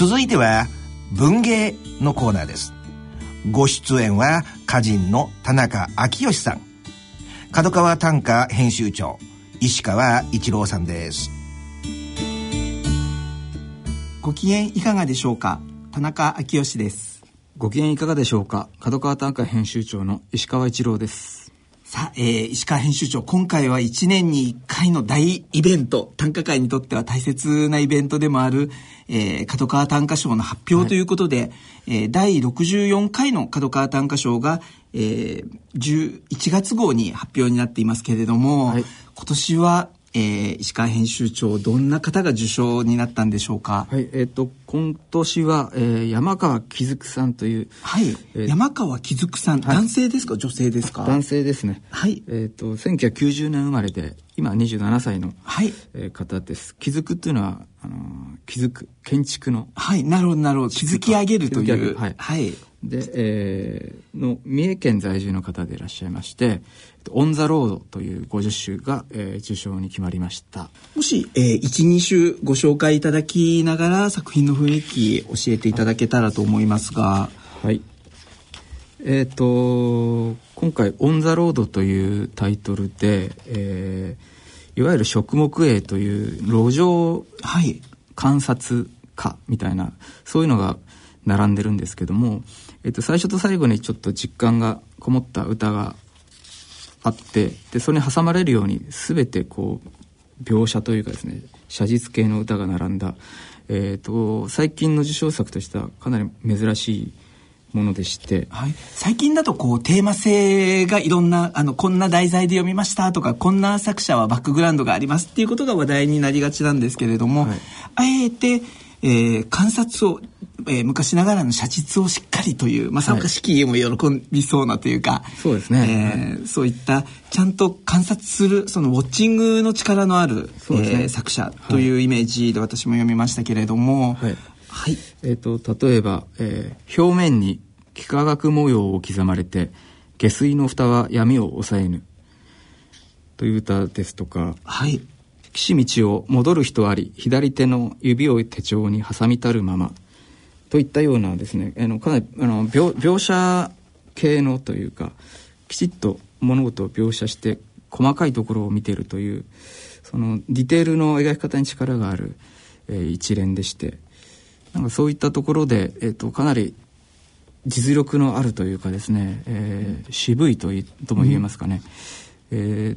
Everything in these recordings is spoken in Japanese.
続いては文芸のコーナーです。ご出演は歌人の田中昭義さん。角川短歌編集長石川一郎さんです。ご機嫌いかがでしょうか？田中昭義です。ご機嫌いかがでしょうか？角川短歌編集長の石川一郎ですさあ、えー、石川編集長、今回は1年に1回の大イベント、短歌界にとっては大切なイベントでもある、えー、角川短歌賞の発表ということで、はい、えー、第64回の角川短歌賞が、えー、11月号に発表になっていますけれども、はい、今年はえー、石川編集長どんな方が受賞になったんでしょうか？はい、えっ、ー、と今年は、えー、山川喜久さんという、はい、えー、山川喜久さん、はい、男性ですか？女性ですか？男性ですね。はい。えっ、ー、と1990年生まれで今27歳の、はい、えー、方です。気づくっていうのはあの築く建築の。はいなるほどなるほど。築き上げるという。はい、はい、で、えー、の三重県在住の方でいらっしゃいまして「オン・ザ・ロード」という50首が、えー、受賞に決まりました。もし、えー、12首ご紹介いただきながら作品の雰囲気教えていただけたらと思いますが。はい。えっ、ー、と今回「オン・ザ・ロード」というタイトルで、えーいわゆる食目営という路上観察家みたいなそういうのが並んでるんですけども、えっと、最初と最後にちょっと実感がこもった歌があってでそれに挟まれるように全てこう描写というかですね写実系の歌が並んだ、えーと最近の受賞作としてはかなり珍しいものでして、はい、最近だとこうテーマ性がいろんなあのこんな題材で読みましたとかこんな作者はバックグラウンドがありますっていうことが話題になりがちなんですけれども、はい、あえて、えー、観察を、えー、昔ながらの写実をしっかりという正岡子規も喜びそうなというか、はい、そうですね、えー、そういったちゃんと観察するそのウォッチングの力のある、ねえー、作者というイメージで私も読みましたけれども、はいはい。えっ、ー、と、例えば、えー、表面に幾何学模様を刻まれて、下水の蓋は闇を抑えぬ。という歌ですとか、はい。岸道を戻る人あり、左手の指を手帳に挟みたるまま。といったようなですね、あのかなりあの描描写系のというか、きちっと物事を描写して細かいところを見ているという、そのディテールの描き方に力がある、えー、一連でして、なんかそういったところで、えーと、かなり実力のあるというかですね、えー、渋いととも言えますかね、うん、えー、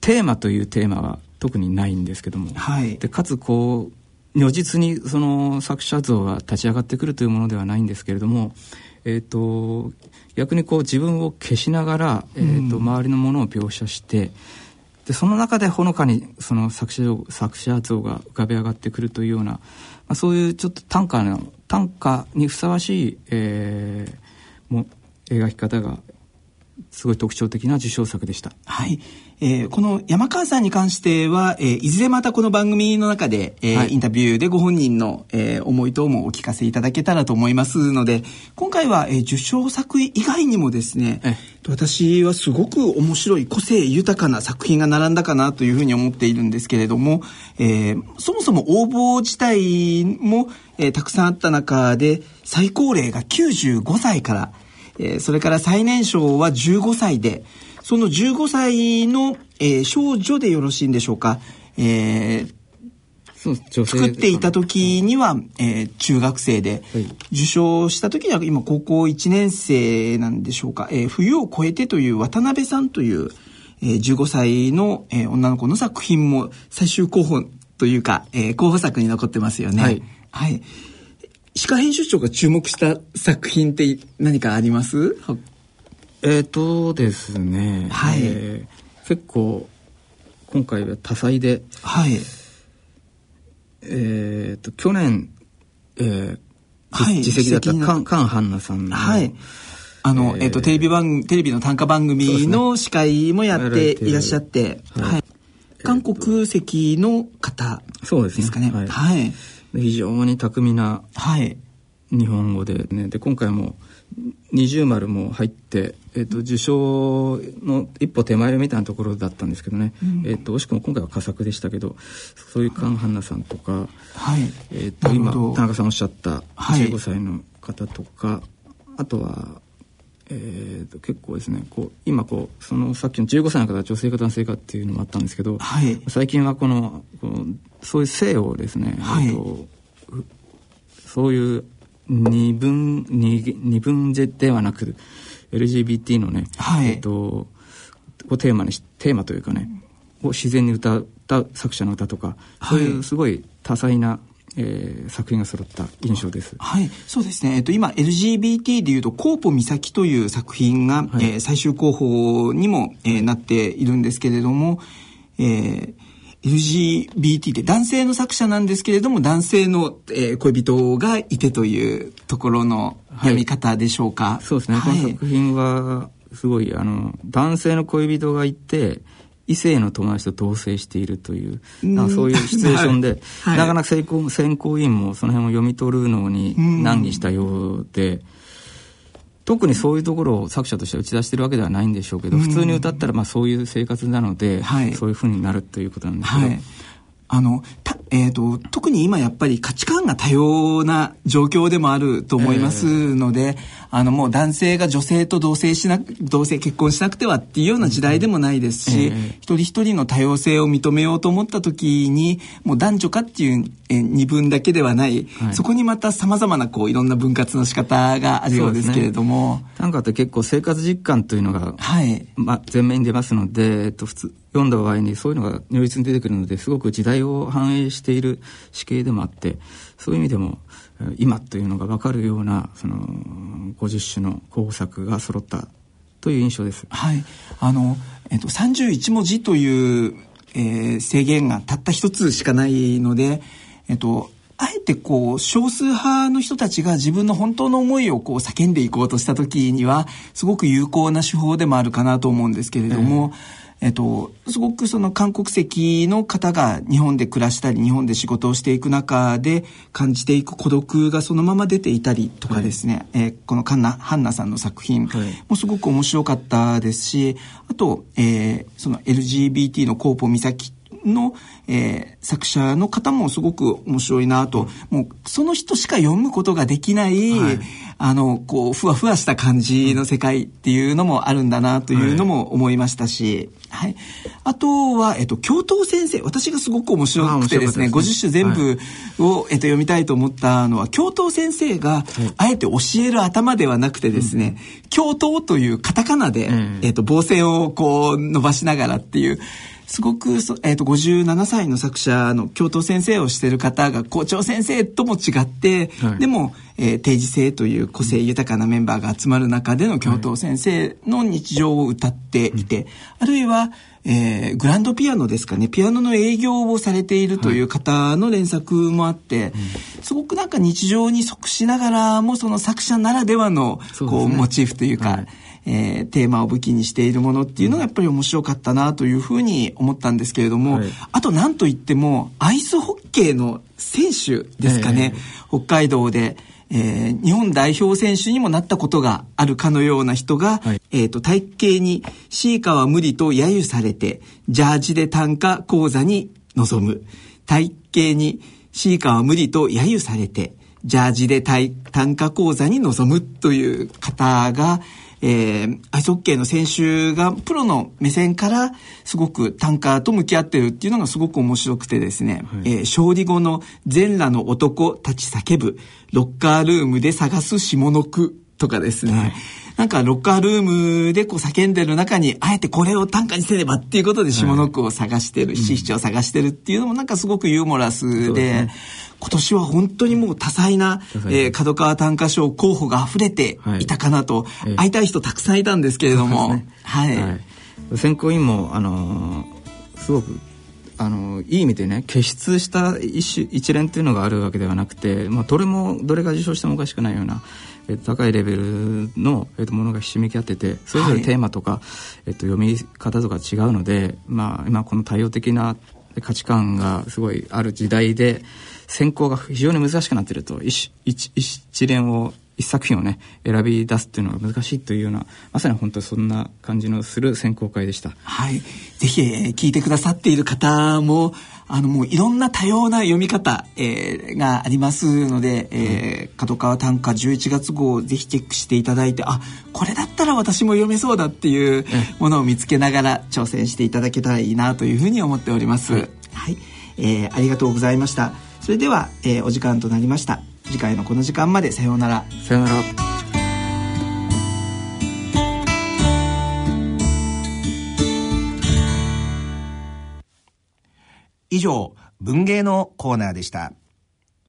テーマというテーマは特にないんですけども、はい、でかつこう如実にその作者像が立ち上がってくるというものではないんですけれども、えーと、逆にこう自分を消しながら、えーと、周りのものを描写してでその中でほのかにその作者作者像が浮かび上がってくるというようなあ、そういうちょっと短歌の短歌にふさわしい、えー、も描き方がすごい特徴的な受賞作でした。はい。えー、この山川さんに関しては、えー、いずれまたこの番組の中で、えーはい、インタビューでご本人の、えー、思い等もお聞かせいただけたらと思いますので、今回は、えー、受賞作以外にもですね、私はすごく面白い個性豊かな作品が並んだかなというふうに思っているんですけれども、えー、そもそも応募自体も、えー、たくさんあった中で、最高齢が95歳から、えー、それから最年少は15歳で、その15歳の、えー、少女でよろしいんでしょうか、えー、作っていた時には、えー、中学生で、はい、受賞した時には今高校1年生なんでしょうか、えー、冬を越えてという渡辺さんという、えー、15歳の、えー、女の子の作品も最終候補というか、えー、候補作に残ってますよね。はい、はい歯科編集長が注目した作品って何かあります？えっ、ー、とですね、はい、えー、結構今回は多彩で、はい、えっ、ー、と去年、えーはい、だったカンカンハンナさんの、はい、あの、えっ、ー、とテレビ番テレビの短歌番組の司会もやっていらっしゃって、ね、はい、韓国籍の方ですかね。はい、はい非常に巧みな日本語でね。で今回も二重丸も入ってえっと、受賞の一歩手前みたいなところだったんですけどね、うん、えっと、惜しくも今回は佳作でしたけどそういうカン・ハンナさんとか、はい、えっと、今田中さんおっしゃった15歳の方とか、はい、あとは、えー、と結構ですねこう今こうそのさっきの15歳の方女性か男性かっていうのもあったんですけど、はい、最近はこのこのそういう性をですね、はい、えっと、そういう二分二二分ではなく LGBT のね、はい、えっと、をテーマにし、テーマというかね、を自然に歌った作者の歌とか、そういうすごい多彩な、えー、作品が揃った印象です。はい、そうですね。えっと、今、LGBT でいうと、コーポ岬という作品が、はい、えー、最終候補にも、えー、なっているんですけれども、えー、LGBT で男性の作者なんですけれども男性の、えー、恋人がいてというところの読み方でしょうか、はい、そうですね、はい、この作品はすごいあの男性の恋人がいて異性の友達と同棲しているという、なそういうシチュエーションで、はい、なかなか選考選考委員もその辺を読み取るのに難儀したようで、特にそういうところを作者として打ち出してるわけではないんでしょうけど、普通に歌ったらまあそういう生活なので、はい、そういうふうになるということなんですけど、はい。あの、えっ、ー、と、特に今やっぱり価値観が多様な状況でもあると思いますので、えー、あのもう男性が女性と同棲しな、同棲結婚しなくてはっていうような時代でもないですし、えー、一人一人の多様性を認めようと思った時に、もう男女かっていう、えー、二分だけではない、はい、そこにまた様々なこういろんな分割の仕方があるようですけれども。短歌、って結構生活実感というのが、はい。まあ前面に出ますので、えっと普通、読んだ場合にそういうのが如実に出てくるのですごく時代を反映している死刑でもあってそういう意味でも今というのが分かるようなその50種の候補作が揃ったという印象です。はい、あの、えっと、31文字という、えー、制限がたった一つしかないので、えっと、あえてこう少数派の人たちが自分の本当の思いをこう叫んでいこうとした時にはすごく有効な手法でもあるかなと思うんですけれども、えーえっと、すごくその韓国籍の方が日本で暮らしたり日本で仕事をしていく中で感じていく孤独がそのまま出ていたりとかですね、はい、えー、このカンナハンナさんの作品。もすごく面白かったですしあと、えー、その LGBT のコーポ美咲の、えー、作者の方もすごく面白いなと、もうその人しか読むことができない、はい、あの、こう、ふわふわした感じの世界っていうのもあるんだなというのも思いましたし、はい。あとは、えっと、教頭先生。私がすごく面白くてですね、すね。50種全部を、はい、えっと、読みたいと思ったのは、教頭先生が、あえて教える頭ではなくてですね、うん、教頭というカタカナで、うん、えっと、棒線をこう、伸ばしながらっていう、すごく、えーと、57歳の作者の教頭先生をしている方が校長先生とも違って、はい、でも、えー、定時制という個性豊かなメンバーが集まる中での教頭先生の日常を歌っていて、はい、あるいは、えー、グランドピアノですかね。ピアノの営業をされているという方の連作もあって、はい、すごくなんか日常に即しながらもその作者ならではのこう、ね、モチーフというか、はいえー、テーマを武器にしているものっていうのがやっぱり面白かったなというふうに思ったんですけれども、はい、あと何といってもアイスホッケーの選手ですかね、えー、北海道で。えー、日本代表選手にもなったことがあるかのような人が、はい、えっ、ー、と、体型にシーカは無理と揶揄されて、ジャージで単価講座に臨む。体型にシーカは無理と揶揄されて、ジャージで単価講座に臨むという方が、えー、アイスホッケーの選手がプロの目線からすごくタンカーと向き合ってるっていうのがすごく面白くてですね、はい、えー、勝利後の全裸の男立ち叫ぶロッカールームで探す下の句とかですね、はい。なんかロッカールームでこう叫んでる中に、あえてこれを短歌にせねばっていうことで下の句を探してる、七七を探してるっていうのもなんかすごくユーモラスで、今年は本当にもう多彩な、えー、角川短歌賞候補が溢れてい。たかなと、はい、会いたい人たくさんいたんですけれども、ね、はい、はい、選考委員も、あのー、すごくあのいい意味でね傑出した一一連というのがあるわけではなくて、まあ、どれもどれが受賞してもおかしくないような、えっと、高いレベルの、えっと、ものがひしめき合っててそれぞれテーマとか、はい、えっと、読み方とか違うので、まあ、今この多様的な価値観がすごいある時代で選考が非常に難しくなっていると一一一連を一一作品をね選び出すっていうのは難しいというようなまさに本当そんな感じのする選考会でした。はい。ぜひ、えー、聞いてくださっている方もあのもういろんな多様な読み方、えー、がありますので、えー、角川短歌11月号をぜひチェックしていただいてあこれだったら私も読めそうだっていうものを見つけながら挑戦していただけたらいいなというふうに思っております。はい、はい、えー、ありがとうございました。それでは、えー、お時間となりました。次回のこの時間までさようなら。さようなら。以上文芸のコーナーでした。